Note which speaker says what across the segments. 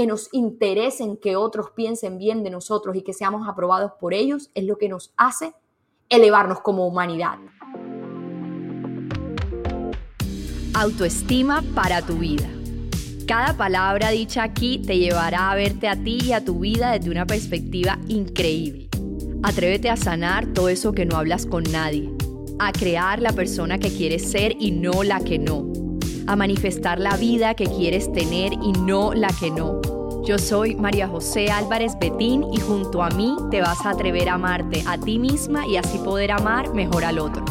Speaker 1: que nos interesen que otros piensen bien de nosotros y que seamos aprobados por ellos es lo que nos hace elevarnos como humanidad.
Speaker 2: Autoestima para tu vida. Cada palabra dicha aquí te llevará a verte a ti y a tu vida desde una perspectiva increíble. Atrévete a sanar todo eso que no hablas con nadie, a crear la persona que quieres ser y no la que no, a manifestar la vida que quieres tener y no la que no. Yo soy María José Álvarez Betín y junto a mí te vas a atrever a amarte a ti misma y así poder amar mejor al otro.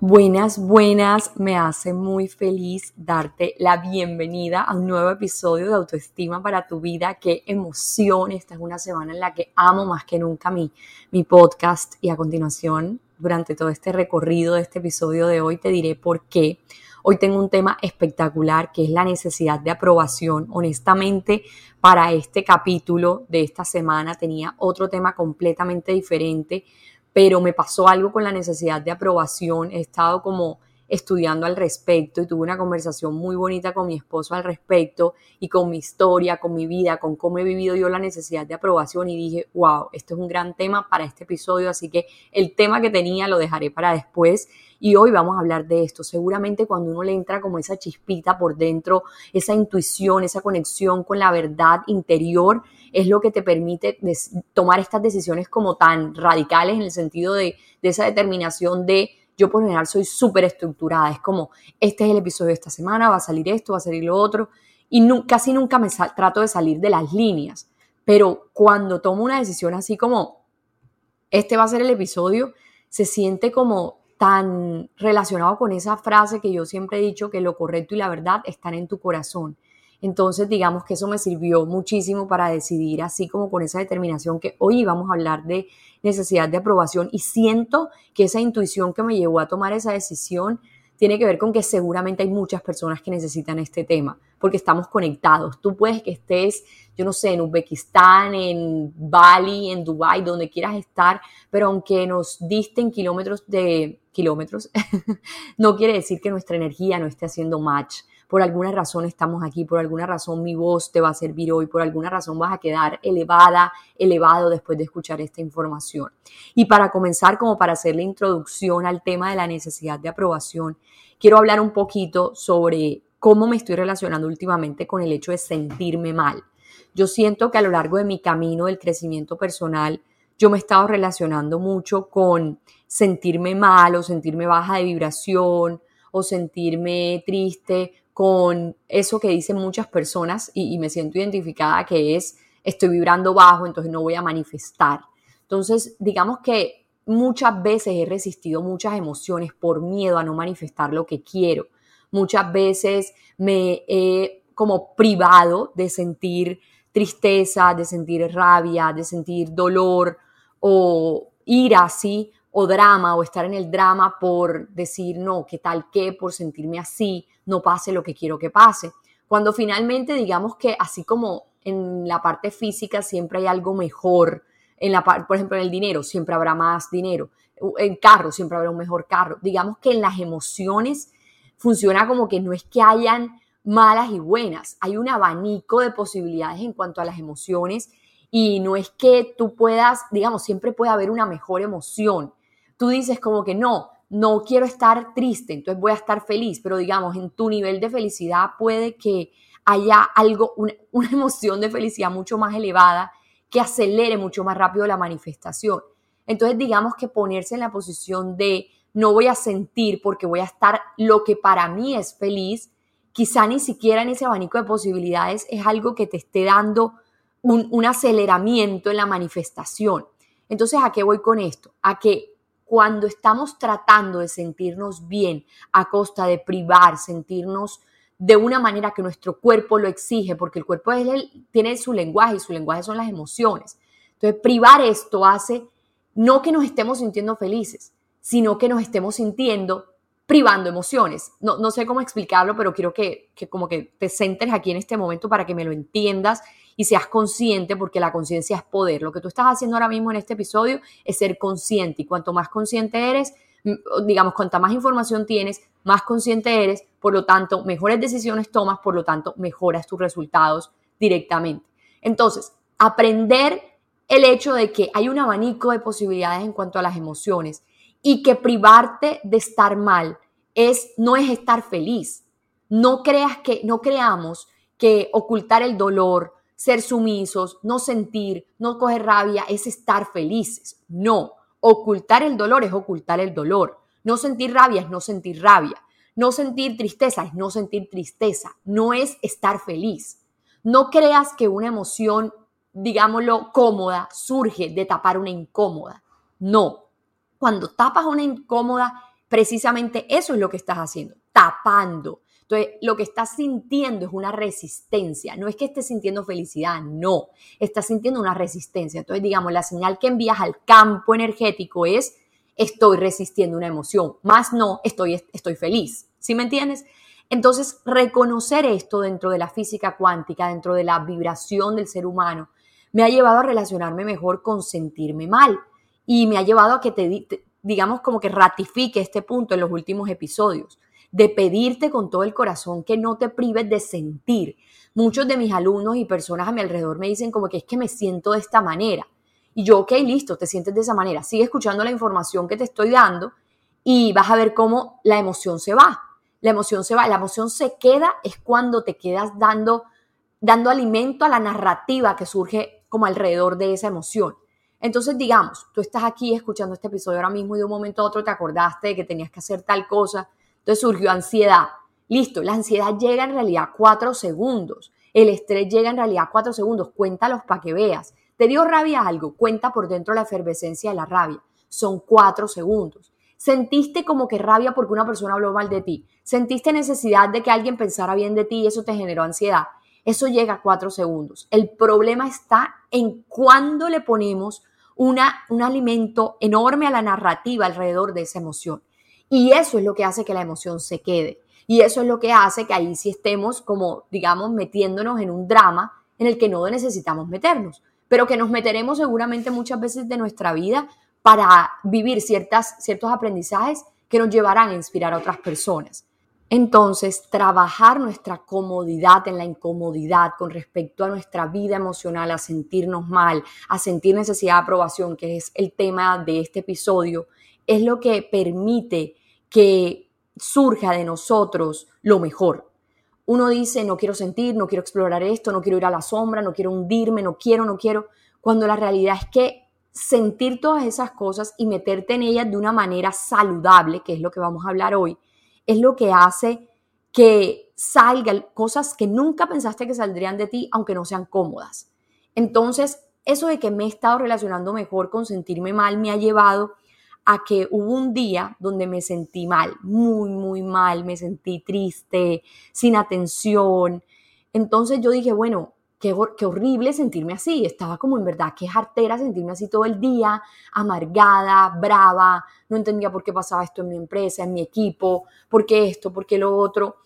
Speaker 1: Buenas, buenas, me hace muy feliz darte la bienvenida a un nuevo episodio de Autoestima para tu vida. Qué emoción, esta es una semana en la que amo más que nunca mi, mi podcast y a continuación, durante todo este recorrido de este episodio de hoy, te diré por qué. Hoy tengo un tema espectacular que es la necesidad de aprobación. Honestamente, para este capítulo de esta semana tenía otro tema completamente diferente pero me pasó algo con la necesidad de aprobación, he estado como estudiando al respecto y tuve una conversación muy bonita con mi esposo al respecto y con mi historia, con mi vida, con cómo he vivido yo la necesidad de aprobación y dije, wow, esto es un gran tema para este episodio, así que el tema que tenía lo dejaré para después y hoy vamos a hablar de esto. Seguramente cuando uno le entra como esa chispita por dentro, esa intuición, esa conexión con la verdad interior, es lo que te permite tomar estas decisiones como tan radicales en el sentido de, esa determinación de yo por general soy súper estructurada, es como, este es el episodio de esta semana, va a salir esto, va a salir lo otro, y casi nunca me trato de salir de las líneas, pero cuando tomo una decisión así como, este va a ser el episodio, se siente como tan relacionado con esa frase que yo siempre he dicho que lo correcto y la verdad están en tu corazón. Entonces, digamos que eso me sirvió muchísimo para decidir, así como con esa determinación que hoy vamos a hablar de necesidad de aprobación y siento que esa intuición que me llevó a tomar esa decisión tiene que ver con que seguramente hay muchas personas que necesitan este tema, porque estamos conectados. Tú puedes que estés, yo no sé, en Uzbekistán, en Bali, en Dubai, donde quieras estar, pero aunque nos disten kilómetros de kilómetros, no quiere decir que nuestra energía no esté haciendo match por alguna razón estamos aquí, por alguna razón mi voz te va a servir hoy, por alguna razón vas a quedar elevada, elevado después de escuchar esta información. Y para comenzar, como para hacer la introducción al tema de la necesidad de aprobación, quiero hablar un poquito sobre cómo me estoy relacionando últimamente con el hecho de sentirme mal. Yo siento que a lo largo de mi camino del crecimiento personal, yo me he estado relacionando mucho con sentirme mal o sentirme baja de vibración o sentirme triste con eso que dicen muchas personas y, me siento identificada que es estoy vibrando bajo, entonces no voy a manifestar. Entonces, digamos que muchas veces he resistido muchas emociones por miedo a no manifestar lo que quiero. Muchas veces me he como privado de sentir tristeza, de sentir rabia, de sentir dolor o ira así, o drama, o estar en el drama por decir no, qué tal que, por sentirme así, no pase lo que quiero que pase. Cuando finalmente digamos que así como en la parte física siempre hay algo mejor, en la por ejemplo en el dinero siempre habrá más dinero, en carro siempre habrá un mejor carro. Digamos que en las emociones funciona como que no es que hayan malas y buenas, hay un abanico de posibilidades en cuanto a las emociones y no es que tú puedas, digamos, siempre puede haber una mejor emoción. Tú dices como que no, no quiero estar triste, entonces voy a estar feliz, pero digamos, en tu nivel de felicidad puede que haya algo, una, emoción de felicidad mucho más elevada que acelere mucho más rápido la manifestación. Entonces, digamos que ponerse en la posición de no voy a sentir porque voy a estar lo que para mí es feliz, quizá ni siquiera en ese abanico de posibilidades es algo que te esté dando un, un aceleramiento en la manifestación. Entonces, ¿a qué voy con esto? A que cuando estamos tratando de sentirnos bien a costa de privar, sentirnos de una manera que nuestro cuerpo lo exige, porque el cuerpo tiene su lenguaje y su lenguaje son las emociones. Entonces, privar esto hace no que nos estemos sintiendo felices, sino que nos estemos sintiendo privando emociones. No, sé cómo explicarlo, pero quiero que, que como que te centres aquí en este momento para que me lo entiendas y seas consciente, porque la conciencia es poder. Lo que tú estás haciendo ahora mismo en este episodio es ser consciente y cuanto más consciente eres, digamos, cuanta más información tienes, más consciente eres, por lo tanto, mejores decisiones tomas, por lo tanto, mejoras tus resultados directamente. Entonces, aprender el hecho de que hay un abanico de posibilidades en cuanto a las emociones y que privarte de estar mal es no es estar feliz. No creas que no creamos que ocultar el dolor, ser sumisos, no sentir, no coger rabia es estar felices. No, ocultar el dolor es ocultar el dolor. No sentir rabia es no sentir rabia. No sentir tristeza es no sentir tristeza. No es estar feliz. No creas que una emoción, digámoslo, cómoda surge de tapar una incómoda. No. Cuando tapas una incómoda, precisamente eso es lo que estás haciendo, tapando. Entonces, lo que estás sintiendo es una resistencia. No es que estés sintiendo felicidad, no. Estás sintiendo una resistencia. Entonces, digamos, la señal que envías al campo energético es estoy resistiendo una emoción, más no estoy, estoy feliz. ¿Sí me entiendes? Entonces, reconocer esto dentro de la física cuántica, dentro de la vibración del ser humano, me ha llevado a relacionarme mejor con sentirme mal y me ha llevado a que te, digamos, como que ratifique este punto en los últimos episodios, de pedirte con todo el corazón que no te prives de sentir. Muchos de mis alumnos y personas a mi alrededor me dicen como que es que me siento de esta manera. Y yo, ok, listo, te sientes de esa manera. Sigue escuchando la información que te estoy dando y vas a ver cómo la emoción se va. La emoción se va. La emoción se queda es cuando te quedas dando, dando alimento a la narrativa que surge como alrededor de esa emoción. Entonces, digamos, tú estás aquí escuchando este episodio ahora mismo y de un momento a otro te acordaste de que tenías que hacer tal cosa. Entonces surgió ansiedad. Listo, la ansiedad llega en realidad cuatro segundos. El estrés llega en realidad cuatro segundos. Cuéntalos para que veas. ¿Te dio rabia algo? Cuenta por dentro la efervescencia de la rabia. Son cuatro segundos. Sentiste como que rabia porque una persona habló mal de ti. Sentiste necesidad de que alguien pensara bien de ti y eso te generó ansiedad. Eso llega a cuatro segundos. El problema está en cuándo le ponemos una, un alimento enorme a la narrativa alrededor de esa emoción. Y eso es lo que hace que la emoción se quede. Y eso es lo que hace que ahí sí estemos como, digamos, metiéndonos en un drama en el que no necesitamos meternos pero que nos meteremos seguramente muchas veces de nuestra vida para vivir ciertas, ciertos aprendizajes que nos llevarán a inspirar a otras personas. Entonces, trabajar nuestra comodidad en la incomodidad con respecto a nuestra vida emocional, a sentirnos mal, a sentir necesidad de aprobación, que es el tema de este episodio, es lo que permite que surja de nosotros lo mejor, uno dice, no quiero sentir, no quiero explorar esto, no quiero ir a la sombra, no quiero hundirme, no quiero, no quiero, cuando la realidad es que sentir todas esas cosas y meterte en ellas de una manera saludable, que es lo que vamos a hablar hoy, es lo que hace que salgan cosas que nunca pensaste que saldrían de ti, aunque no sean cómodas. Entonces, eso de que me he estado relacionando mejor con sentirme mal me ha llevado a que hubo un día donde me sentí mal, muy, muy mal, me sentí triste, sin atención. Entonces yo dije, bueno, qué, qué horrible sentirme así. Estaba como en verdad, qué jartera sentirme así todo el día, amargada, brava, no entendía por qué pasaba esto en mi empresa, en mi equipo, por qué esto, por qué lo otro.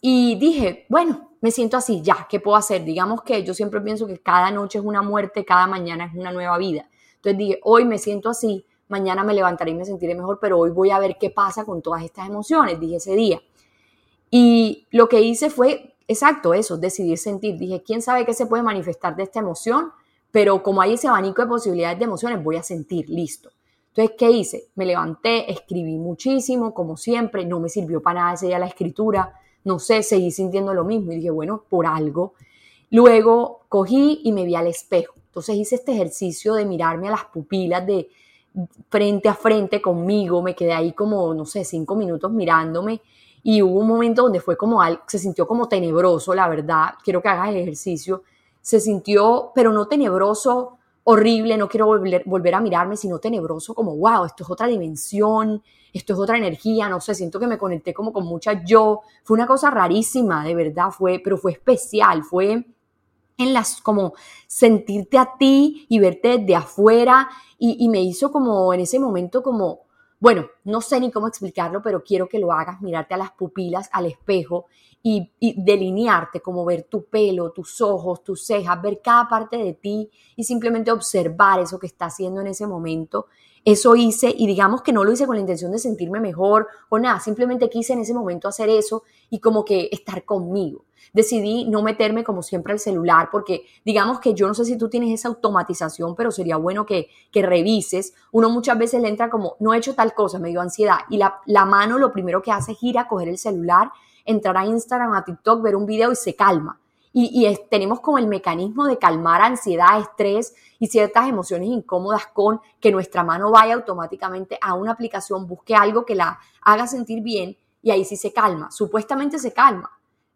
Speaker 1: Y dije, bueno, me siento así, ya, ¿qué puedo hacer? Digamos que yo siempre pienso que cada noche es una muerte, cada mañana es una nueva vida. Entonces dije, hoy me siento así, mañana me levantaré y me sentiré mejor, pero hoy voy a ver qué pasa con todas estas emociones, dije ese día. Y lo que hice fue, exacto, eso, decidir sentir. Dije, ¿quién sabe qué se puede manifestar de esta emoción? Pero como hay ese abanico de posibilidades de emociones, voy a sentir, listo. Entonces, ¿qué hice? Me levanté, escribí muchísimo, como siempre, no me sirvió para nada ese día la escritura, no sé, seguí sintiendo lo mismo y dije, bueno, por algo. Luego cogí y me vi al espejo. Entonces hice este ejercicio de mirarme a las pupilas, de frente a frente conmigo, me quedé ahí como, no sé, cinco minutos mirándome y hubo un momento donde fue como, se sintió como tenebroso, la verdad, quiero que hagas ejercicio, se sintió, pero no tenebroso, horrible, no quiero volver, volver a mirarme, sino tenebroso, como, wow, esto es otra dimensión, esto es otra energía, no sé, siento que me conecté como con mucha yo, fue una cosa rarísima, de verdad, fue, pero fue especial, fue en las, como sentirte a ti y verte desde afuera y, me hizo como en ese momento como, bueno, no sé ni cómo explicarlo, pero quiero que lo hagas, mirarte a las pupilas, al espejo y, y, delinearte, como ver tu pelo, tus ojos, tus cejas, ver cada parte de ti y simplemente observar eso que está haciendo en ese momento. eso hice y digamos que no lo hice con la intención de sentirme mejor o nada, simplemente quise en ese momento hacer eso y como que estar conmigo. Decidí no meterme como siempre al celular porque digamos que yo no sé si tú tienes esa automatización, pero sería bueno que, que revises. Uno muchas veces le entra como, no he hecho tal cosa, me dio ansiedad y la, la mano lo primero que hace es ir a coger el celular, entrar a Instagram, a TikTok, ver un video y se calma y, tenemos como el mecanismo de calmar ansiedad, estrés y ciertas emociones incómodas con que nuestra mano vaya automáticamente a una aplicación, busque algo que la haga sentir bien y ahí sí se calma. Supuestamente se calma,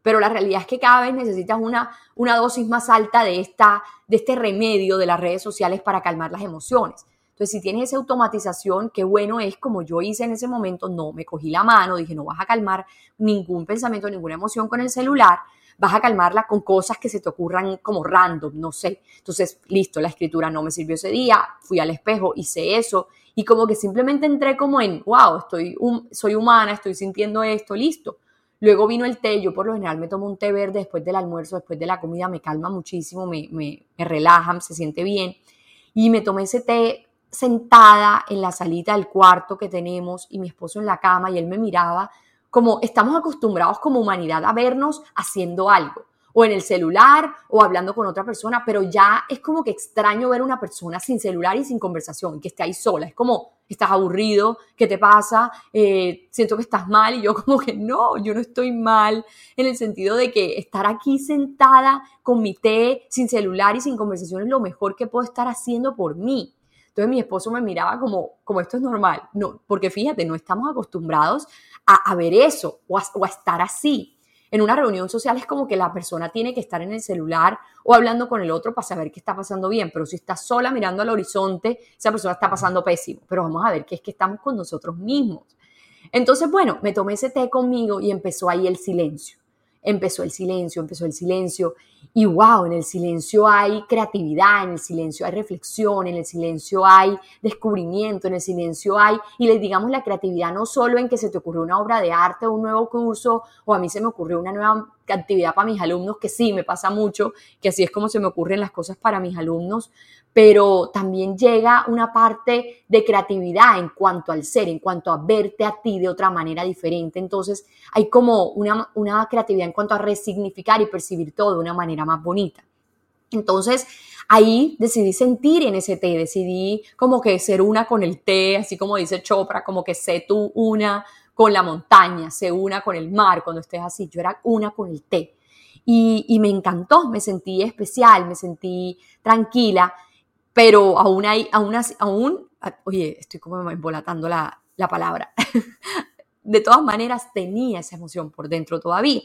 Speaker 1: pero la realidad es que cada vez necesitas una, una dosis más alta de, esta, de este remedio de las redes sociales para calmar las emociones. Entonces, si tienes esa automatización, qué bueno es como yo hice en ese momento, no, me cogí la mano, dije, no vas a calmar ningún pensamiento, ninguna emoción con el celular, vas a calmarla con cosas que se te ocurran como random, no sé. Entonces, listo, la escritura no me sirvió ese día, fui al espejo, hice eso y como que simplemente entré como en, wow, estoy, soy humana, estoy sintiendo esto, listo. Luego vino el té, yo por lo general me tomo un té verde después del almuerzo, después de la comida, me calma muchísimo, me, me, relaja, se siente bien. Y me tomé ese té sentada en la salita del cuarto que tenemos y mi esposo en la cama y él me miraba como estamos acostumbrados como humanidad a vernos haciendo algo, o en el celular, o hablando con otra persona, pero ya es como que extraño ver una persona sin celular y sin conversación, que esté ahí sola. Es como, estás aburrido, ¿qué te pasa? Eh, siento que estás mal y yo como que no, yo no estoy mal, en el sentido de que estar aquí sentada con mi té, sin celular y sin conversación es lo mejor que puedo estar haciendo por mí. Entonces mi esposo me miraba como, como esto es normal, no, porque fíjate, no estamos acostumbrados a, ver eso o a, estar así. En una reunión social es como que la persona tiene que estar en el celular o hablando con el otro para saber qué está pasando bien, pero si está sola mirando al horizonte, esa persona está pasando pésimo, pero vamos a ver qué es que estamos con nosotros mismos. Entonces, bueno, me tomé ese té conmigo y empezó ahí el silencio empezó el silencio, empezó el silencio. Y wow, en el silencio hay creatividad, en el silencio hay reflexión, en el silencio hay descubrimiento, en el silencio hay, y les digamos la creatividad no solo en que se te ocurrió una obra de arte o un nuevo curso, o a mí se me ocurrió una nueva actividad para mis alumnos, que sí, me pasa mucho, que así es como se me ocurren las cosas para mis alumnos, pero también llega una parte de creatividad en cuanto al ser, en cuanto a verte a ti de otra manera diferente. Entonces hay como una, una creatividad en cuanto a resignificar y percibir todo de una manera más bonita. Entonces, ahí decidí sentir en ese té, decidí como que ser una con el té, así como dice Chopra, como que sé tú una con la montaña, sé una con el mar, cuando estés así, yo era una con el té. Y, me encantó, me sentí especial, me sentí tranquila, pero aún hay, aún, aún, oye, estoy como embolatando la, la palabra. de todas maneras, tenía esa emoción por dentro todavía.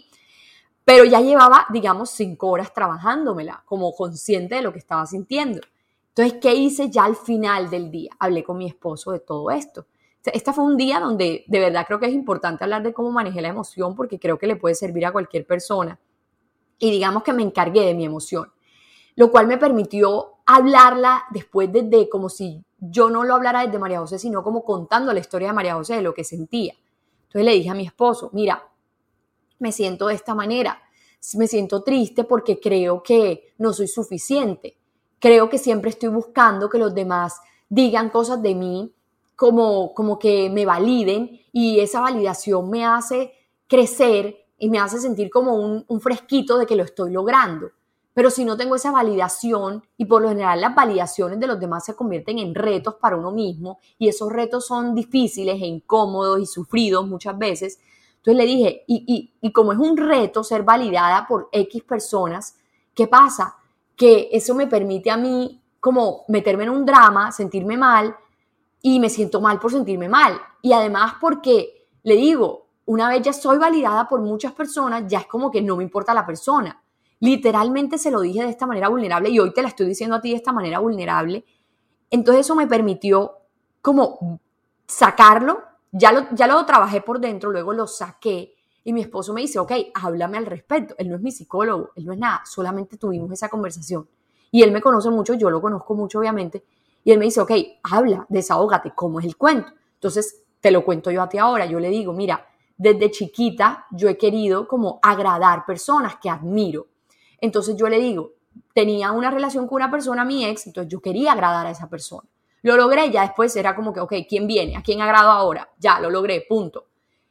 Speaker 1: Pero ya llevaba, digamos, cinco horas trabajándomela, como consciente de lo que estaba sintiendo. Entonces, ¿qué hice ya al final del día? Hablé con mi esposo de todo esto. Este fue un día donde de verdad creo que es importante hablar de cómo manejé la emoción porque creo que le puede servir a cualquier persona. Y digamos que me encargué de mi emoción, lo cual me permitió hablarla después desde como si yo no lo hablara desde María José, sino como contando la historia de María José, de lo que sentía. Entonces le dije a mi esposo, mira, me siento de esta manera, me siento triste porque creo que no soy suficiente, creo que siempre estoy buscando que los demás digan cosas de mí como, como que me validen y esa validación me hace crecer y me hace sentir como un, un fresquito de que lo estoy logrando. Pero si no tengo esa validación, y por lo general las validaciones de los demás se convierten en retos para uno mismo, y esos retos son difíciles e incómodos y sufridos muchas veces, entonces le dije, y, y, como es un reto ser validada por X personas, ¿qué pasa? Que eso me permite a mí como meterme en un drama, sentirme mal, y me siento mal por sentirme mal. Y además porque, le digo, una vez ya soy validada por muchas personas, ya es como que no me importa la persona. Literalmente se lo dije de esta manera vulnerable y hoy te la estoy diciendo a ti de esta manera vulnerable. Entonces eso me permitió como sacarlo ya lo, ya lo trabajé por dentro, luego lo saqué y mi esposo me dice, ok, háblame al respecto. Él no es mi psicólogo, él no es nada, solamente tuvimos esa conversación. Y él me conoce mucho, yo lo conozco mucho, obviamente. Y él me dice, ok, habla, desahógate, ¿cómo es el cuento? Entonces, te lo cuento yo a ti ahora. Yo le digo, mira, desde chiquita yo he querido como agradar personas que admiro. Entonces yo le digo, tenía una relación con una persona, mi ex, entonces yo quería agradar a esa persona. Lo logré, ya después era como que, ok, ¿quién viene? ¿A quién agrado ahora? Ya, lo logré, punto.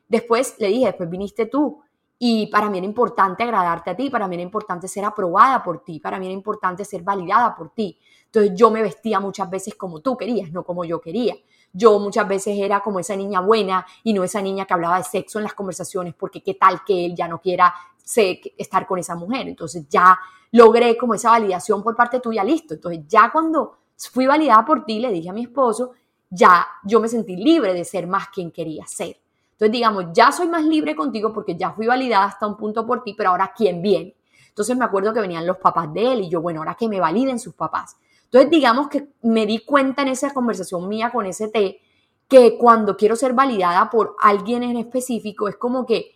Speaker 1: Después le dije, después viniste tú. Y para mí era importante agradarte a ti, para mí era importante ser aprobada por ti, para mí era importante ser validada por ti. Entonces yo me vestía muchas veces como tú querías, no como yo quería. Yo muchas veces era como esa niña buena y no esa niña que hablaba de sexo en las conversaciones, porque qué tal que él ya no quiera estar con esa mujer. Entonces ya logré como esa validación por parte tuya, listo. Entonces ya cuando fui validada por ti, le dije a mi esposo, ya yo me sentí libre de ser más quien quería ser. Entonces, digamos, ya soy más libre contigo porque ya fui validada hasta un punto por ti, pero ahora ¿quién viene? Entonces me acuerdo que venían los papás de él y yo, bueno, ahora que me validen sus papás. Entonces, digamos que me di cuenta en esa conversación mía con ese té que cuando quiero ser validada por alguien en específico es como que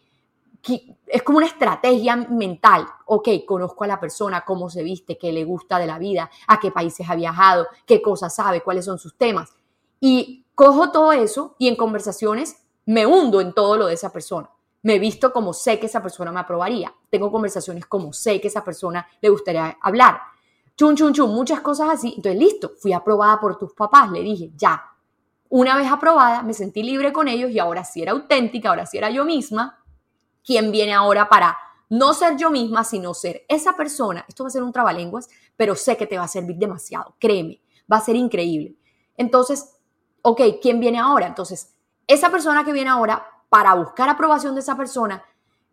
Speaker 1: es como una estrategia mental. Ok, conozco a la persona, cómo se viste, qué le gusta de la vida, a qué países ha viajado, qué cosas sabe, cuáles son sus temas. Y cojo todo eso y en conversaciones me hundo en todo lo de esa persona. Me visto como sé que esa persona me aprobaría. Tengo conversaciones como sé que esa persona le gustaría hablar. Chun, chun, chun, muchas cosas así. Entonces, listo, fui aprobada por tus papás. Le dije, ya. Una vez aprobada, me sentí libre con ellos y ahora sí era auténtica, ahora sí era yo misma quién viene ahora para no ser yo misma, sino ser esa persona. Esto va a ser un trabalenguas, pero sé que te va a servir demasiado, créeme, va a ser increíble. Entonces, ok, ¿quién viene ahora? Entonces, esa persona que viene ahora, para buscar aprobación de esa persona,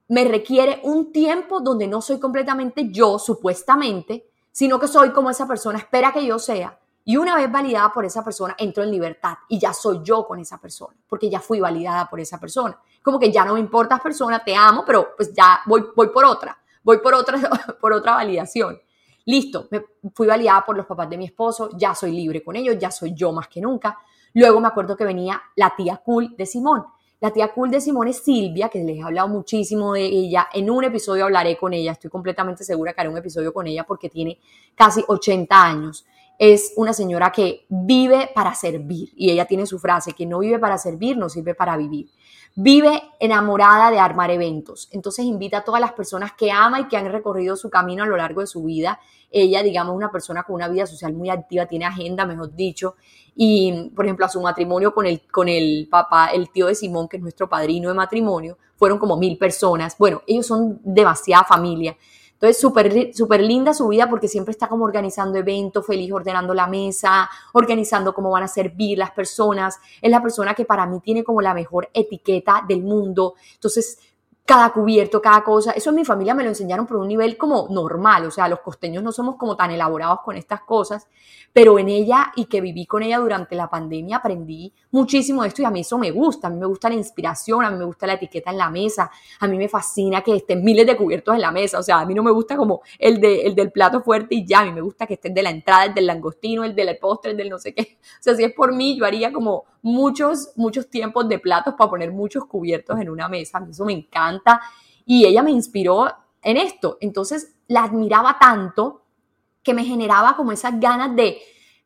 Speaker 1: me requiere un tiempo donde no soy completamente yo, supuestamente, sino que soy como esa persona espera que yo sea. Y una vez validada por esa persona, entro en libertad y ya soy yo con esa persona, porque ya fui validada por esa persona como que ya no me importas persona, te amo, pero pues ya voy, voy por otra, voy por otra, por otra validación. Listo, me fui validada por los papás de mi esposo, ya soy libre con ellos, ya soy yo más que nunca. Luego me acuerdo que venía la tía cool de Simón. La tía cool de Simón es Silvia, que les he hablado muchísimo de ella. En un episodio hablaré con ella, estoy completamente segura que haré un episodio con ella porque tiene casi 80 años. Es una señora que vive para servir y ella tiene su frase, que no vive para servir, no sirve para vivir. Vive enamorada de armar eventos. Entonces invita a todas las personas que ama y que han recorrido su camino a lo largo de su vida. Ella, digamos, una persona con una vida social muy activa, tiene agenda, mejor dicho. Y, por ejemplo, a su matrimonio con el, con el papá, el tío de Simón, que es nuestro padrino de matrimonio, fueron como mil personas. Bueno, ellos son demasiada familia. Entonces, súper super linda su vida porque siempre está como organizando eventos, feliz, ordenando la mesa, organizando cómo van a servir las personas. Es la persona que para mí tiene como la mejor etiqueta del mundo. Entonces, cada cubierto, cada cosa. Eso en mi familia me lo enseñaron por un nivel como normal, o sea, los costeños no somos como tan elaborados con estas cosas, pero en ella y que viví con ella durante la pandemia aprendí muchísimo de esto y a mí eso me gusta, a mí me gusta la inspiración, a mí me gusta la etiqueta en la mesa, a mí me fascina que estén miles de cubiertos en la mesa, o sea, a mí no me gusta como el, de, el del plato fuerte y ya, a mí me gusta que estén de la entrada, el del langostino, el del postre, el del no sé qué, o sea, si es por mí, yo haría como muchos, muchos tiempos de platos para poner muchos cubiertos en una mesa, a mí eso me encanta y ella me inspiró en esto, entonces la admiraba tanto que me generaba como esas ganas de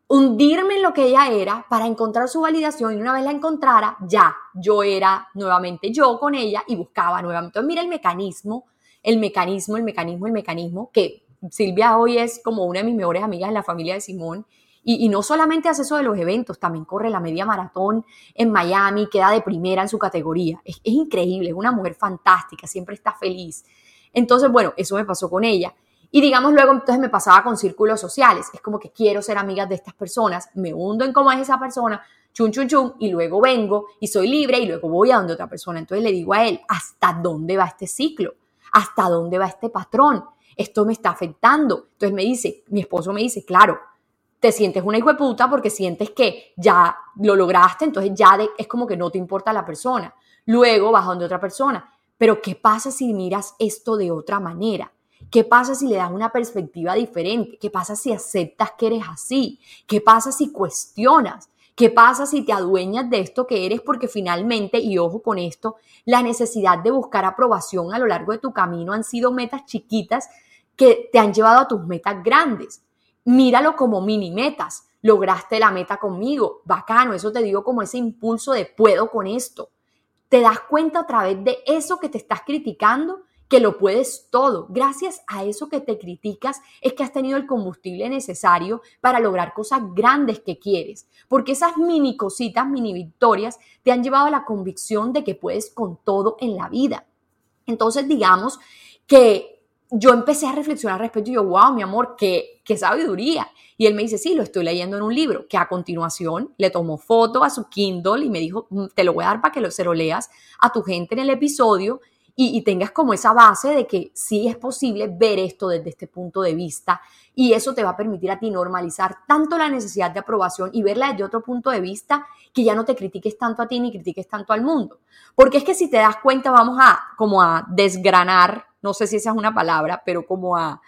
Speaker 1: hundirme en lo que ella era para encontrar su validación y una vez la encontrara, ya, yo era nuevamente yo con ella y buscaba nuevamente. Entonces, mira el mecanismo, el mecanismo, el mecanismo, el mecanismo, que Silvia hoy es como una de mis mejores amigas en la familia de Simón. Y, no solamente hace eso de los eventos, también corre la media maratón en Miami, queda de primera en su categoría. Es, increíble, es una mujer fantástica, siempre está feliz. Entonces, bueno, eso me pasó con ella. Y digamos luego, entonces me pasaba con círculos sociales. Es como que quiero ser amiga de estas personas, me hundo en cómo es esa persona, chun, chun, chun, y luego vengo y soy libre y luego voy a donde otra persona. Entonces le digo a él, ¿hasta dónde va este ciclo? ¿Hasta dónde va este patrón? Esto me está afectando. Entonces me dice, mi esposo me dice, claro, te sientes una hijo de puta porque sientes que ya lo lograste, entonces ya es como que no te importa la persona. Luego vas donde otra persona. Pero ¿qué pasa si miras esto de otra manera? ¿Qué pasa si le das una perspectiva diferente? ¿Qué pasa si aceptas que eres así? ¿Qué pasa si cuestionas? ¿Qué pasa si te adueñas de esto que eres? Porque finalmente, y ojo con esto, la necesidad de buscar aprobación a lo largo de tu camino han sido metas chiquitas que te han llevado a tus metas grandes. Míralo como mini metas. Lograste la meta conmigo. Bacano, eso te digo como ese impulso de puedo con esto. Te das cuenta a través de eso que te estás criticando que lo puedes todo. Gracias a eso que te criticas es que has tenido el combustible necesario para lograr cosas grandes que quieres. Porque esas mini cositas, mini victorias, te han llevado a la convicción de que puedes con todo en la vida. Entonces, digamos que yo empecé a reflexionar respecto y yo, wow, mi amor, qué, qué sabiduría. Y él me dice, sí, lo estoy leyendo en un libro, que a continuación le tomó foto a su Kindle y me dijo, mm, te lo voy a dar para que lo, se lo leas a tu gente en el episodio y, tengas como esa base de que sí es posible ver esto desde este punto de vista y eso te va a permitir a ti normalizar tanto la necesidad de aprobación y verla desde otro punto de vista que ya no te critiques tanto a ti ni critiques tanto al mundo. Porque es que si te das cuenta vamos a como a desgranar, no sé si esa es una palabra, pero como a,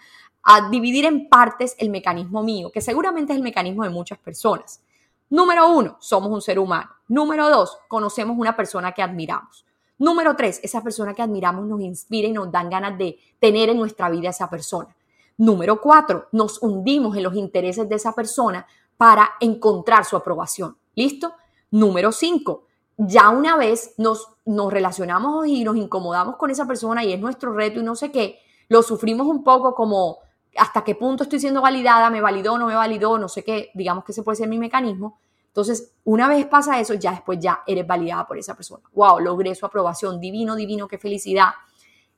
Speaker 1: a dividir en partes el mecanismo mío, que seguramente es el mecanismo de muchas personas. Número uno, somos un ser humano. Número dos, conocemos una persona que admiramos. Número tres, esa persona que admiramos nos inspira y nos dan ganas de tener en nuestra vida esa persona. Número cuatro, nos hundimos en los intereses de esa persona para encontrar su aprobación. ¿Listo? Número cinco, ya una vez nos, nos relacionamos y nos incomodamos con esa persona y es nuestro reto y no sé qué, lo sufrimos un poco como hasta qué punto estoy siendo validada, me validó, no me validó, no sé qué, digamos que ese puede ser mi mecanismo. Entonces, una vez pasa eso, ya después ya eres validada por esa persona. Wow, logré su aprobación, divino, divino, qué felicidad.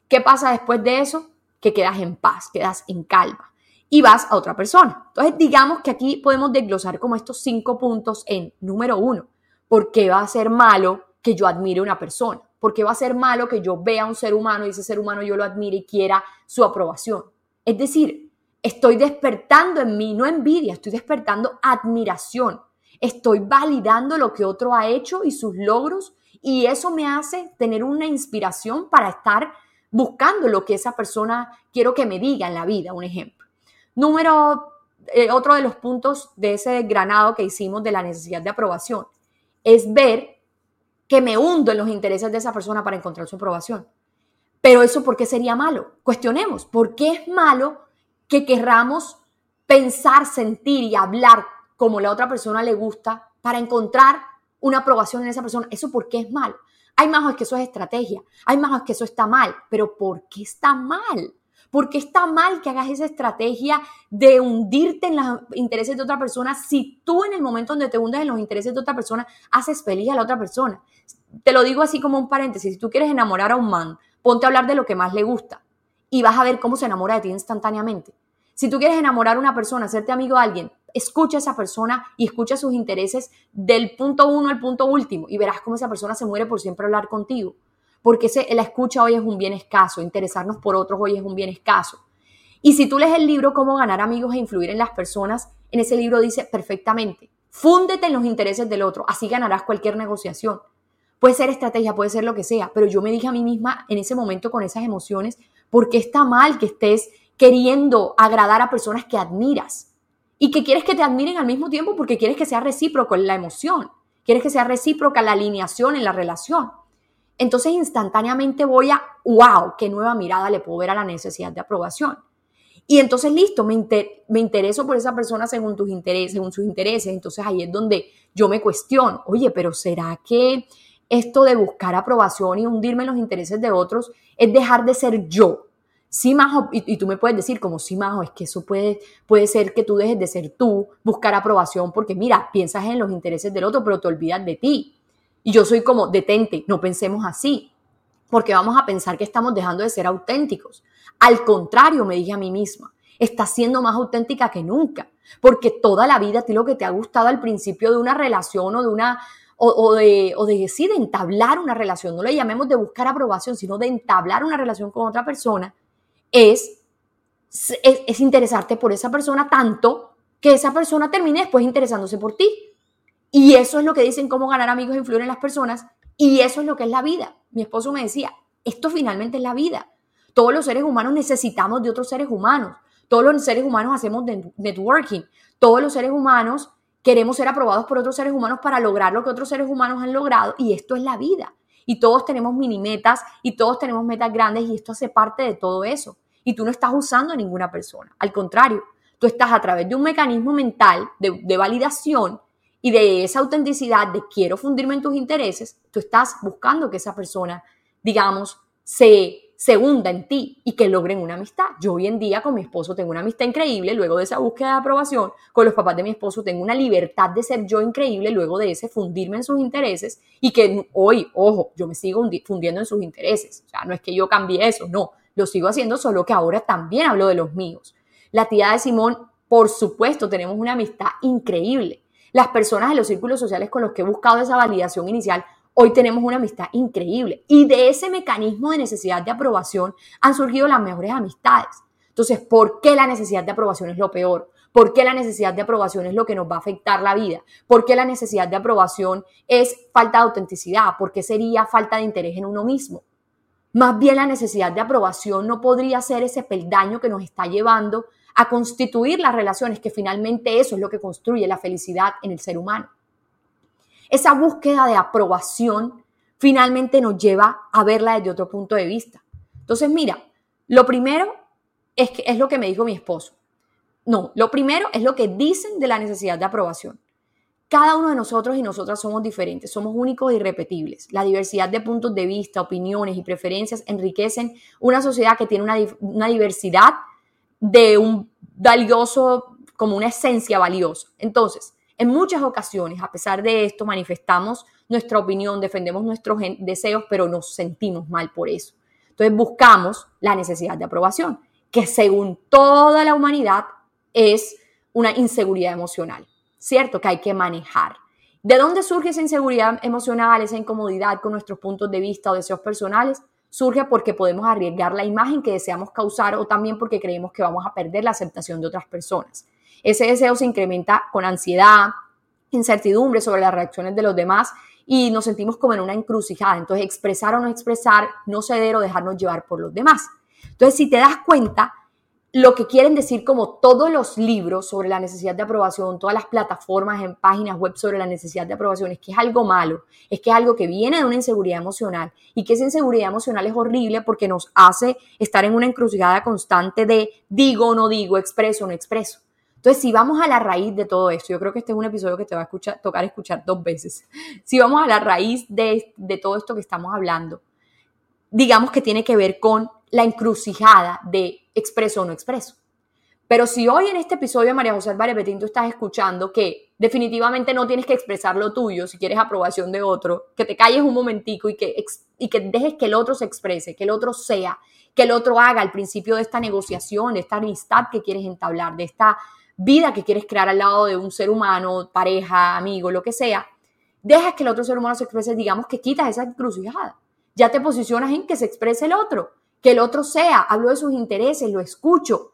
Speaker 1: ¿Qué pasa después de eso? Que quedas en paz, quedas en calma y vas a otra persona. Entonces, digamos que aquí podemos desglosar como estos cinco puntos en número uno. ¿Por qué va a ser malo que yo admire a una persona? ¿Por qué va a ser malo que yo vea a un ser humano y ese ser humano yo lo admire y quiera su aprobación? Es decir, estoy despertando en mí, no envidia, estoy despertando admiración estoy validando lo que otro ha hecho y sus logros y eso me hace tener una inspiración para estar buscando lo que esa persona quiero que me diga en la vida, un ejemplo. Número, eh, otro de los puntos de ese granado que hicimos de la necesidad de aprobación es ver que me hundo en los intereses de esa persona para encontrar su aprobación. Pero eso, ¿por qué sería malo? Cuestionemos, ¿por qué es malo que querramos pensar, sentir y hablar como la otra persona le gusta para encontrar una aprobación en esa persona. ¿Eso por qué es malo? Hay más que eso es estrategia, hay más que eso está mal, pero ¿por qué está mal? ¿Por qué está mal que hagas esa estrategia de hundirte en los intereses de otra persona si tú en el momento donde te hundes en los intereses de otra persona haces feliz a la otra persona? Te lo digo así como un paréntesis, si tú quieres enamorar a un man, ponte a hablar de lo que más le gusta y vas a ver cómo se enamora de ti instantáneamente. Si tú quieres enamorar a una persona, hacerte amigo de alguien, escucha a esa persona y escucha sus intereses del punto uno al punto último y verás cómo esa persona se muere por siempre hablar contigo. Porque ese, la escucha hoy es un bien escaso, interesarnos por otros hoy es un bien escaso. Y si tú lees el libro Cómo ganar amigos e influir en las personas, en ese libro dice perfectamente, fúndete en los intereses del otro, así ganarás cualquier negociación. Puede ser estrategia, puede ser lo que sea, pero yo me dije a mí misma en ese momento con esas emociones, porque está mal que estés queriendo agradar a personas que admiras? y que quieres que te admiren al mismo tiempo porque quieres que sea recíproco en la emoción, quieres que sea recíproca la alineación en la relación. Entonces instantáneamente voy a, wow, qué nueva mirada le puedo ver a la necesidad de aprobación. Y entonces, listo, me, me intereso por esa persona según tus intereses, según sus intereses. Entonces ahí es donde yo me cuestiono, oye, pero ¿será que esto de buscar aprobación y hundirme en los intereses de otros es dejar de ser yo? Sí, Majo, y, tú me puedes decir como, sí, Majo, es que eso puede, puede ser que tú dejes de ser tú, buscar aprobación, porque mira, piensas en los intereses del otro, pero te olvidas de ti. Y yo soy como, detente, no pensemos así, porque vamos a pensar que estamos dejando de ser auténticos. Al contrario, me dije a mí misma, estás siendo más auténtica que nunca, porque toda la vida a ti lo que te ha gustado al principio de una relación o de una, o, de, o de, entablar una relación, no le llamemos de buscar aprobación, sino de entablar una relación con otra persona, es, es, interesarte por esa persona tanto que esa persona termine después interesándose por ti. Y eso es lo que dicen cómo ganar amigos e influir en las personas. Y eso es lo que es la vida. Mi esposo me decía, esto finalmente es la vida. Todos los seres humanos necesitamos de otros seres humanos. Todos los seres humanos hacemos networking. Todos los seres humanos queremos ser aprobados por otros seres humanos para lograr lo que otros seres humanos han logrado. Y esto es la vida y todos tenemos mini metas y todos tenemos metas grandes y esto hace parte de todo eso. Y tú no estás usando a ninguna persona. Al contrario, tú estás a través de un mecanismo mental de, validación y de esa autenticidad de quiero fundirme en tus intereses, tú estás buscando que esa persona, digamos, se, se hunda en ti y que logren una amistad. Yo hoy en día con mi esposo tengo una amistad increíble, luego de esa búsqueda de aprobación, con los papás de mi esposo tengo una libertad de ser yo increíble, luego de ese fundirme en sus intereses y que hoy, ojo, yo me sigo fundiendo en sus intereses. O sea, no es que yo cambie eso, no, lo sigo haciendo, solo que ahora también hablo de los míos. La tía de Simón, por supuesto, tenemos una amistad increíble. Las personas de los círculos sociales con los que he buscado esa validación inicial hoy tenemos una amistad increíble. Y de ese mecanismo de necesidad de aprobación han surgido las mejores amistades. Entonces, ¿por qué la necesidad de aprobación es lo peor? ¿Por qué la necesidad de aprobación es lo que nos va a afectar la vida? ¿Por qué la necesidad de aprobación es falta de autenticidad? ¿Por qué sería falta de interés en uno mismo? Más bien la necesidad de aprobación no podría ser ese peldaño que nos está llevando a constituir las relaciones, que finalmente eso es lo que construye la felicidad en el ser humano. Esa búsqueda de aprobación finalmente nos lleva a verla desde otro punto de vista. Entonces, mira, lo primero es, que, es lo que me dijo mi esposo. No, lo primero es lo que dicen de la necesidad de aprobación. Cada uno de nosotros y nosotras somos diferentes, somos únicos e irrepetibles. La diversidad de puntos de vista, opiniones y preferencias enriquecen una sociedad que tiene una, una diversidad de un valioso, como una esencia valiosa. Entonces, en muchas ocasiones, a pesar de esto, manifestamos nuestra opinión, defendemos nuestros deseos, pero nos sentimos mal por eso. Entonces buscamos la necesidad de aprobación, que según toda la humanidad es una inseguridad emocional, ¿cierto? Que hay que manejar. ¿De dónde surge esa inseguridad emocional, esa incomodidad con nuestros puntos de vista o deseos personales? Surge porque podemos arriesgar la imagen que deseamos causar o también porque creemos que vamos a perder la aceptación de otras personas. Ese deseo se incrementa con ansiedad, incertidumbre sobre las reacciones de los demás y nos sentimos como en una encrucijada. Entonces, expresar o no expresar, no ceder o dejarnos llevar por los demás. Entonces, si te das cuenta, lo que quieren decir como todos los libros sobre la necesidad de aprobación, todas las plataformas en páginas web sobre la necesidad de aprobación, es que es algo malo, es que es algo que viene de una inseguridad emocional y que esa inseguridad emocional es horrible porque nos hace estar en una encrucijada constante de digo o no digo, expreso o no expreso. Entonces, si vamos a la raíz de todo esto, yo creo que este es un episodio que te va a tocar escuchar dos veces. Si vamos a la raíz de, de todo esto que estamos hablando, digamos que tiene que ver con la encrucijada de expreso o no expreso. Pero si hoy en este episodio, María José Álvarez Betín, tú estás escuchando que definitivamente no tienes que expresar lo tuyo si quieres aprobación de otro, que te calles un momentico y que, y que dejes que el otro se exprese, que el otro sea, que el otro haga al principio de esta negociación, de esta amistad que quieres entablar, de esta vida que quieres crear al lado de un ser humano, pareja, amigo, lo que sea, dejas que el otro ser humano se exprese, digamos que quitas esa encrucijada. Ya te posicionas en que se exprese el otro, que el otro sea, hablo de sus intereses, lo escucho.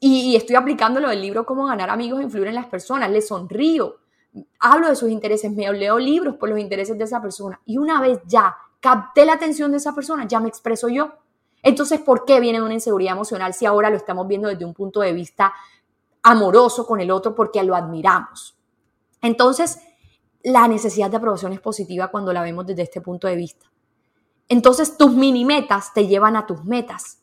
Speaker 1: Y, estoy aplicando lo del libro Cómo ganar amigos e influir en las personas, le sonrío, hablo de sus intereses, me leo libros por los intereses de esa persona. Y una vez ya capté la atención de esa persona, ya me expreso yo. Entonces, ¿por qué viene una inseguridad emocional si ahora lo estamos viendo desde un punto de vista amoroso con el otro porque lo admiramos. Entonces, la necesidad de aprobación es positiva cuando la vemos desde este punto de vista. Entonces, tus mini metas te llevan a tus metas.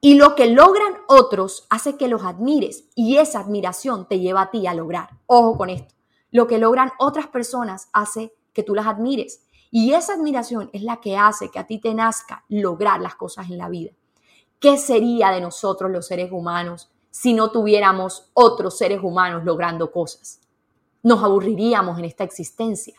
Speaker 1: Y lo que logran otros hace que los admires y esa admiración te lleva a ti a lograr. Ojo con esto. Lo que logran otras personas hace que tú las admires. Y esa admiración es la que hace que a ti te nazca lograr las cosas en la vida. ¿Qué sería de nosotros los seres humanos si no tuviéramos otros seres humanos logrando cosas. Nos aburriríamos en esta existencia,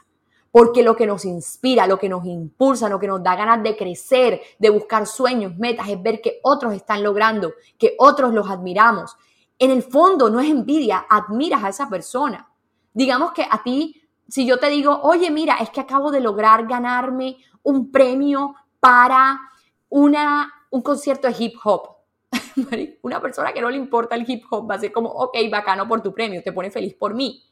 Speaker 1: porque lo que nos inspira, lo que nos impulsa, lo que nos da ganas de crecer, de buscar sueños, metas, es ver que otros están logrando, que otros los admiramos. En el fondo no es envidia, admiras a esa persona. Digamos que a ti, si yo te digo, oye, mira, es que acabo de lograr ganarme un premio para una, un concierto de hip hop una persona que no le importa el hip hop va a ser como, ok, bacano por tu premio, te pone feliz por mí.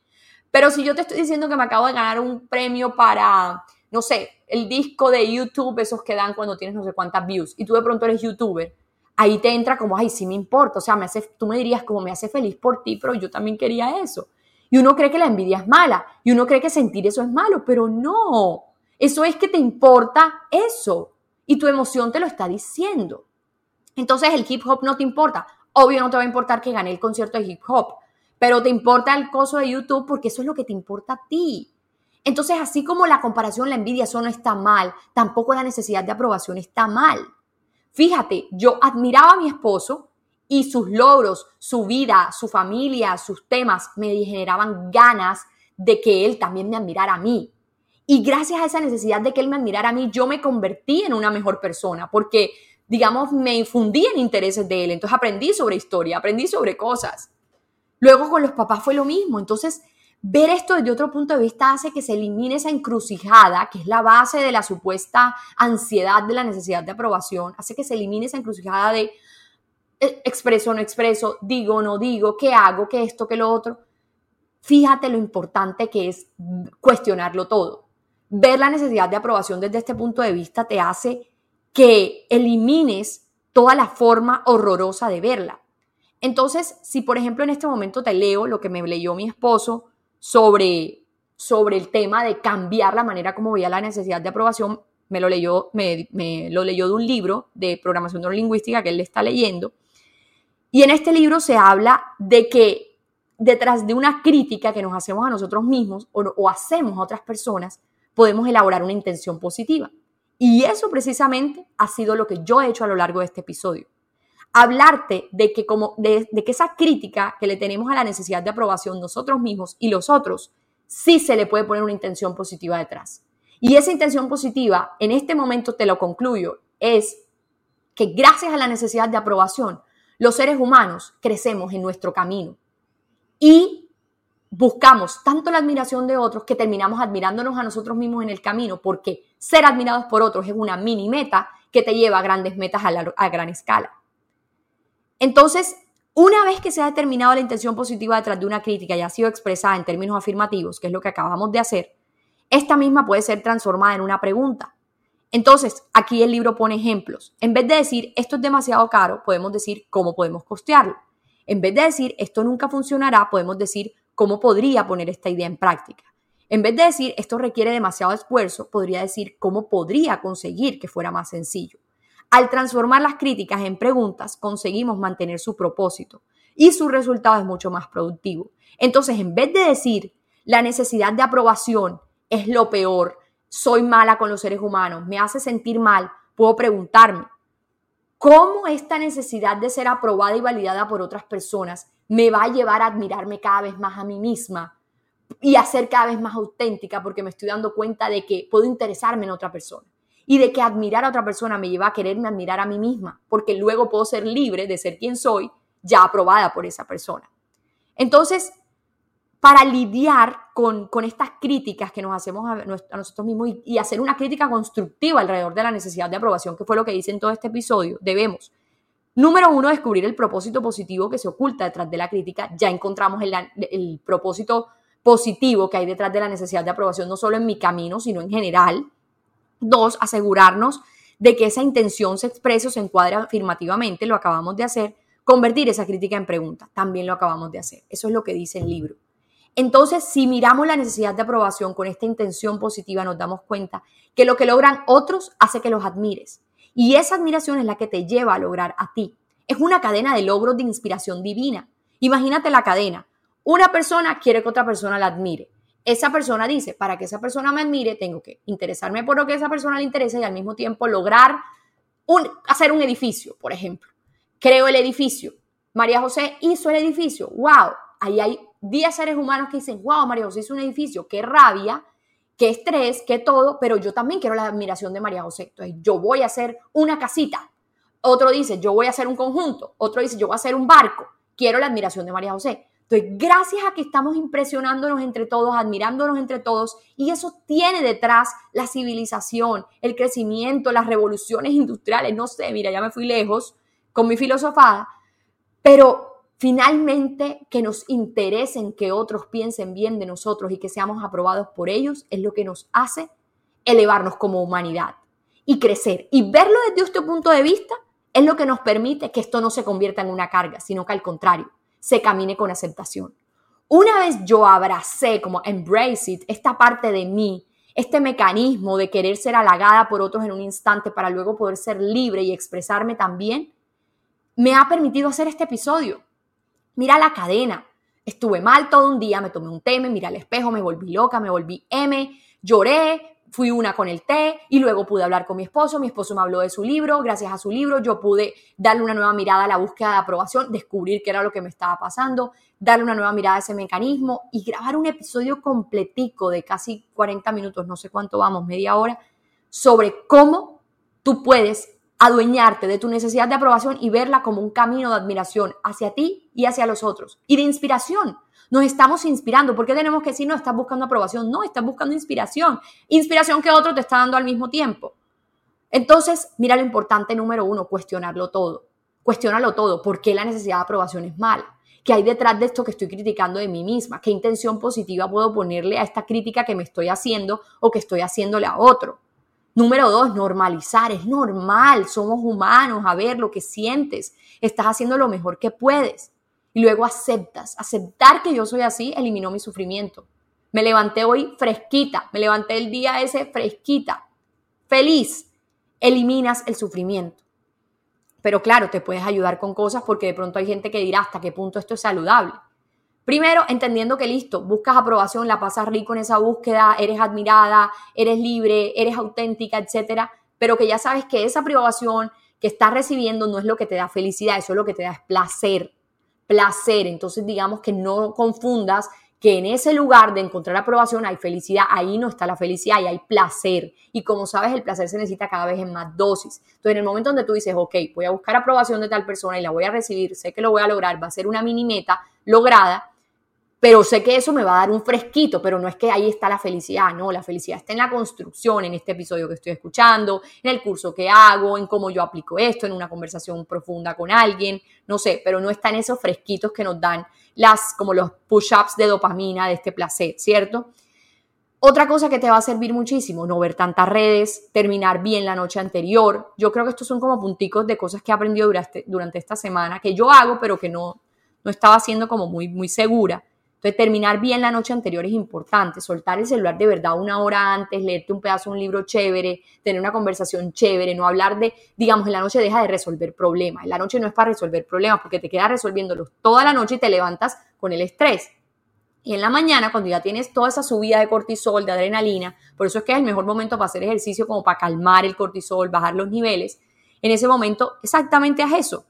Speaker 1: Pero si yo te estoy diciendo que me acabo de ganar un premio para, no sé, el disco de YouTube, esos que dan cuando tienes no sé cuántas views, y tú de pronto eres youtuber, ahí te entra como, ay, sí me importa, o sea, me hace, tú me dirías como me hace feliz por ti, pero yo también quería eso. Y uno cree que la envidia es mala, y uno cree que sentir eso es malo, pero no, eso es que te importa eso, y tu emoción te lo está diciendo. Entonces el hip hop no te importa. Obvio no te va a importar que gane el concierto de hip hop, pero te importa el coso de YouTube porque eso es lo que te importa a ti. Entonces, así como la comparación, la envidia, eso no está mal, tampoco la necesidad de aprobación está mal. Fíjate, yo admiraba a mi esposo y sus logros, su vida, su familia, sus temas me generaban ganas de que él también me admirara a mí. Y gracias a esa necesidad de que él me admirara a mí, yo me convertí en una mejor persona porque, digamos, me infundí en intereses de él. Entonces aprendí sobre historia, aprendí sobre cosas. Luego con los papás fue lo mismo. Entonces, ver esto desde otro punto de vista hace que se elimine esa encrucijada, que es la base de la supuesta ansiedad de la necesidad de aprobación, hace que se elimine esa encrucijada de eh, expreso no expreso, digo no digo, qué hago, qué esto, qué lo otro. Fíjate lo importante que es cuestionarlo todo. Ver la necesidad de aprobación desde este punto de vista te hace que elimines toda la forma horrorosa de verla. Entonces, si por ejemplo en este momento te leo lo que me leyó mi esposo sobre, sobre el tema de cambiar la manera como veía la necesidad de aprobación, me lo leyó, me, lo leyó de un libro de programación neurolingüística que él está leyendo. Y en este libro se habla de que detrás de una crítica que nos hacemos a nosotros mismos o hacemos a otras personas, podemos elaborar una intención positiva. Y eso precisamente ha sido lo que yo he hecho a lo largo de este episodio hablarte de que, como, de, que esa crítica que le tenemos a la necesidad de aprobación nosotros mismos y los otros, sí se le puede poner una intención positiva detrás. Y esa intención positiva, en este momento te lo concluyo, es que gracias a la necesidad de aprobación, los seres humanos crecemos en nuestro camino y buscamos tanto la admiración de otros que terminamos admirándonos a nosotros mismos en el camino, porque ser admirados por otros es una mini meta que te lleva a grandes metas a, a gran escala. Entonces, una vez que se ha determinado la intención positiva detrás de una crítica y ha sido expresada en términos afirmativos, que es lo que acabamos de hacer, esta misma puede ser transformada en una pregunta. Entonces, aquí el libro pone ejemplos. En vez de decir esto es demasiado caro, podemos decir cómo podemos costearlo. En vez de decir esto nunca funcionará, podemos decir cómo podría poner esta idea en práctica. En vez de decir esto requiere demasiado esfuerzo, podría decir cómo podría conseguir que fuera más sencillo. Al transformar las críticas en preguntas, conseguimos mantener su propósito y su resultado es mucho más productivo. Entonces, en vez de decir la necesidad de aprobación es lo peor, soy mala con los seres humanos, me hace sentir mal, puedo preguntarme, ¿cómo esta necesidad de ser aprobada y validada por otras personas me va a llevar a admirarme cada vez más a mí misma y a ser cada vez más auténtica porque me estoy dando cuenta de que puedo interesarme en otra persona? Y de que admirar a otra persona me lleva a quererme admirar a mí misma, porque luego puedo ser libre de ser quien soy, ya aprobada por esa persona. Entonces, para lidiar con, estas críticas que nos hacemos a, nosotros mismos y, hacer una crítica constructiva alrededor de la necesidad de aprobación, que fue lo que hice en todo este episodio, debemos, número uno, descubrir el propósito positivo que se oculta detrás de la crítica. Ya encontramos el, el propósito positivo que hay detrás de la necesidad de aprobación, no solo en mi camino, sino en general. Dos, asegurarnos de que esa intención se exprese o se encuadre afirmativamente, lo acabamos de hacer. Convertir esa crítica en pregunta, también lo acabamos de hacer. Eso es lo que dice el libro. Entonces, si miramos la necesidad de aprobación con esta intención positiva, nos damos cuenta que lo que logran otros hace que los admires. Y esa admiración es la que te lleva a lograr a ti. Es una cadena de logros de inspiración divina. Imagínate la cadena. Una persona quiere que otra persona la admire esa persona dice, para que esa persona me admire, tengo que interesarme por lo que a esa persona le interesa y al mismo tiempo lograr un, hacer un edificio, por ejemplo. Creo el edificio. María José hizo el edificio. ¡Wow! Ahí hay 10 seres humanos que dicen, wow, María José hizo un edificio. ¡Qué rabia! ¡Qué estrés! ¡Qué todo! Pero yo también quiero la admiración de María José. Entonces, yo voy a hacer una casita. Otro dice, yo voy a hacer un conjunto. Otro dice, yo voy a hacer un barco. Quiero la admiración de María José. Entonces, gracias a que estamos impresionándonos entre todos, admirándonos entre todos, y eso tiene detrás la civilización, el crecimiento, las revoluciones industriales, no sé, mira, ya me fui lejos con mi filosofada, pero finalmente que nos interesen que otros piensen bien de nosotros y que seamos aprobados por ellos es lo que nos hace elevarnos como humanidad y crecer. Y verlo desde este punto de vista es lo que nos permite que esto no se convierta en una carga, sino que al contrario, se camine con aceptación. Una vez yo abracé, como embrace it, esta parte de mí, este mecanismo de querer ser halagada por otros en un instante para luego poder ser libre y expresarme también, me ha permitido hacer este episodio. Mira la cadena. Estuve mal todo un día, me tomé un té, me miré al espejo, me volví loca, me volví M, lloré, fui una con el té y luego pude hablar con mi esposo, mi esposo me habló de su libro, gracias a su libro yo pude darle una nueva mirada a la búsqueda de aprobación, descubrir qué era lo que me estaba pasando, darle una nueva mirada a ese mecanismo y grabar un episodio completico de casi 40 minutos, no sé cuánto vamos, media hora, sobre cómo tú puedes adueñarte de tu necesidad de aprobación y verla como un camino de admiración hacia ti y hacia los otros y de inspiración. Nos estamos inspirando. ¿Por qué tenemos que decir no estás buscando aprobación? No, estás buscando inspiración. Inspiración que otro te está dando al mismo tiempo. Entonces, mira lo importante número uno, cuestionarlo todo. Cuestionarlo todo. ¿Por qué la necesidad de aprobación es mala? ¿Qué hay detrás de esto que estoy criticando de mí misma? ¿Qué intención positiva puedo ponerle a esta crítica que me estoy haciendo o que estoy haciéndole a otro? Número dos, normalizar. Es normal, somos humanos, a ver lo que sientes. Estás haciendo lo mejor que puedes. Luego aceptas. Aceptar que yo soy así eliminó mi sufrimiento. Me levanté hoy fresquita, me levanté el día ese fresquita, feliz. Eliminas el sufrimiento. Pero claro, te puedes ayudar con cosas porque de pronto hay gente que dirá hasta qué punto esto es saludable. Primero, entendiendo que listo, buscas aprobación, la pasas rico en esa búsqueda, eres admirada, eres libre, eres auténtica, etcétera, pero que ya sabes que esa aprobación que estás recibiendo no es lo que te da felicidad, eso es lo que te da placer placer. Entonces, digamos que no confundas que en ese lugar de encontrar aprobación hay felicidad, ahí no está la felicidad y hay placer. Y como sabes, el placer se necesita cada vez en más dosis. Entonces, en el momento donde tú dices, ok, voy a buscar aprobación de tal persona y la voy a recibir, sé que lo voy a lograr, va a ser una mini meta lograda, pero sé que eso me va a dar un fresquito, pero no es que ahí está la felicidad, no, la felicidad está en la construcción, en este episodio que estoy escuchando, en el curso que hago, en cómo yo aplico esto, en una conversación profunda con alguien, no sé, pero no está en esos fresquitos que nos dan las, como los push-ups de dopamina, de este placer, ¿cierto? Otra cosa que te va a servir muchísimo, no ver tantas redes, terminar bien la noche anterior. Yo creo que estos son como punticos de cosas que he aprendido durante, durante esta semana, que yo hago, pero que no, no estaba haciendo como muy, muy segura. Entonces, terminar bien la noche anterior es importante, soltar el celular de verdad una hora antes, leerte un pedazo de un libro chévere, tener una conversación chévere, no hablar de, digamos, en la noche deja de resolver problemas. En la noche no es para resolver problemas porque te quedas resolviéndolos toda la noche y te levantas con el estrés. Y en la mañana, cuando ya tienes toda esa subida de cortisol, de adrenalina, por eso es que es el mejor momento para hacer ejercicio, como para calmar el cortisol, bajar los niveles. En ese momento, exactamente haz eso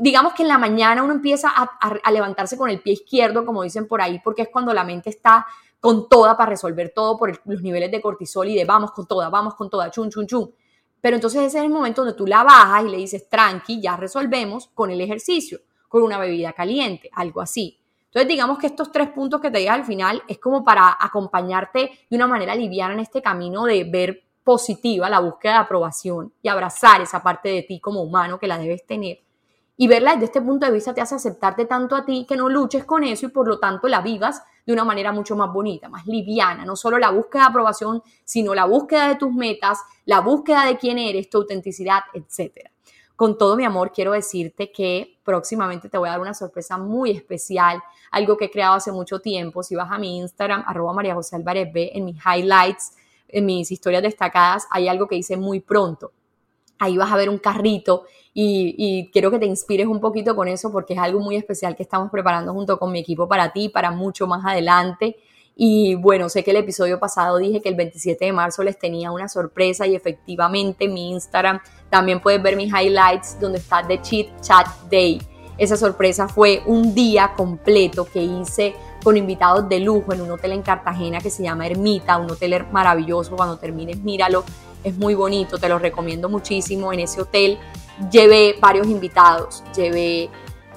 Speaker 1: digamos que en la mañana uno empieza a, levantarse con el pie izquierdo, como dicen por ahí, porque es cuando la mente está con toda para resolver todo por los niveles de cortisol y de vamos con toda, vamos con toda, chun, chun, chun. Pero entonces ese es el momento donde tú la bajas y le dices, tranqui, ya resolvemos con el ejercicio, con una bebida caliente, algo así. Entonces digamos que estos tres puntos que te diga al final es como para acompañarte de una manera liviana en este camino de ver positiva la búsqueda de aprobación y abrazar esa parte de ti como humano que la debes tener y verla desde este punto de vista te hace aceptarte tanto a ti que no luches con eso y por lo tanto la vivas de una manera mucho más bonita, más liviana. No solo la búsqueda de aprobación, sino la búsqueda de tus metas, la búsqueda de quién eres, tu autenticidad, etc. Con todo mi amor, quiero decirte que próximamente te voy a dar una sorpresa muy especial, algo que he creado hace mucho tiempo. Si vas a mi Instagram, arroba María José Álvarez B, en mis highlights, en mis historias destacadas, hay algo que hice muy pronto ahí vas a ver un carrito y, quiero que te inspires un poquito con eso porque es algo muy especial que estamos preparando junto con mi equipo para ti, para mucho más adelante. Y bueno, sé que el episodio pasado dije que el 27 de marzo les tenía una sorpresa y efectivamente en mi Instagram también puedes ver mis highlights donde está The Cheat Chat Day. Esa sorpresa fue un día completo que hice con invitados de lujo en un hotel en Cartagena que se llama Ermita, un hotel maravilloso. Cuando termines, míralo es muy bonito, te lo recomiendo muchísimo. En ese hotel llevé varios invitados, llevé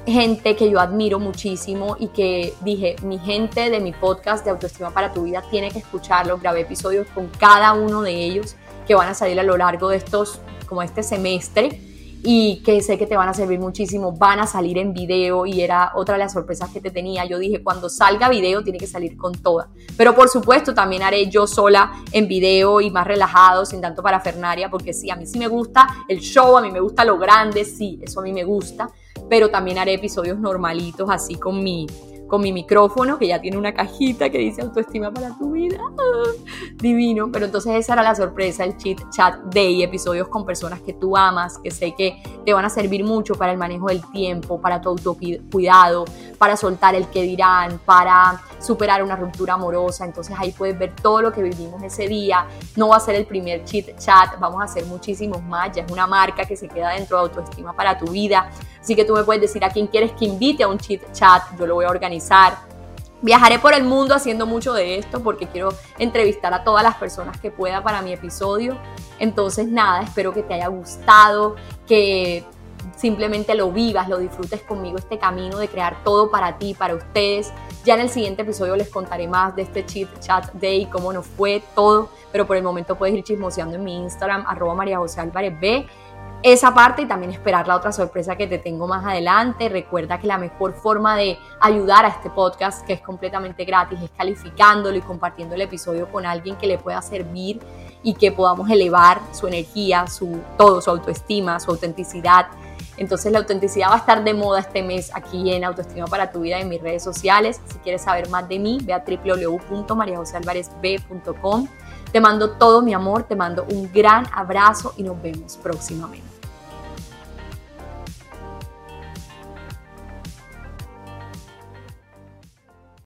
Speaker 1: gente que yo admiro muchísimo y que dije, mi gente de mi podcast de autoestima para tu vida tiene que escucharlo. Grabé episodios con cada uno de ellos que van a salir a lo largo de estos, como este semestre y que sé que te van a servir muchísimo, van a salir en video y era otra de las sorpresas que te tenía. Yo dije, cuando salga video tiene que salir con toda. Pero por supuesto también haré yo sola en video y más relajado, sin tanto para Fernaria, porque sí, a mí sí me gusta el show, a mí me gusta lo grande, sí, eso a mí me gusta, pero también haré episodios normalitos así con mi con mi micrófono, que ya tiene una cajita que dice autoestima para tu vida. divino. Pero entonces esa era la sorpresa, el chit chat day, episodios con personas que tú amas, que sé que te van a servir mucho para el manejo del tiempo, para tu autocuidado, para soltar el que dirán, para superar una ruptura amorosa. Entonces ahí puedes ver todo lo que vivimos ese día. No va a ser el primer chit chat, vamos a hacer muchísimos más. Ya es una marca que se queda dentro de autoestima para tu vida. Así que tú me puedes decir a quién quieres que invite a un chit chat, yo lo voy a organizar. Viajaré por el mundo haciendo mucho de esto porque quiero entrevistar a todas las personas que pueda para mi episodio. Entonces nada, espero que te haya gustado, que simplemente lo vivas, lo disfrutes conmigo este camino de crear todo para ti, para ustedes. Ya en el siguiente episodio les contaré más de este chit chat day, cómo nos fue todo, pero por el momento puedes ir chismoseando en mi Instagram, arroba María José Álvarez B esa parte y también esperar la otra sorpresa que te tengo más adelante. Recuerda que la mejor forma de ayudar a este podcast, que es completamente gratis, es calificándolo y compartiendo el episodio con alguien que le pueda servir y que podamos elevar su energía, su todo, su autoestima, su autenticidad. Entonces la autenticidad va a estar de moda este mes aquí en Autoestima para tu vida en mis redes sociales. Si quieres saber más de mí, ve a www.mariajosealvarezb.com. Te mando todo mi amor, te mando un gran abrazo y nos vemos próximamente.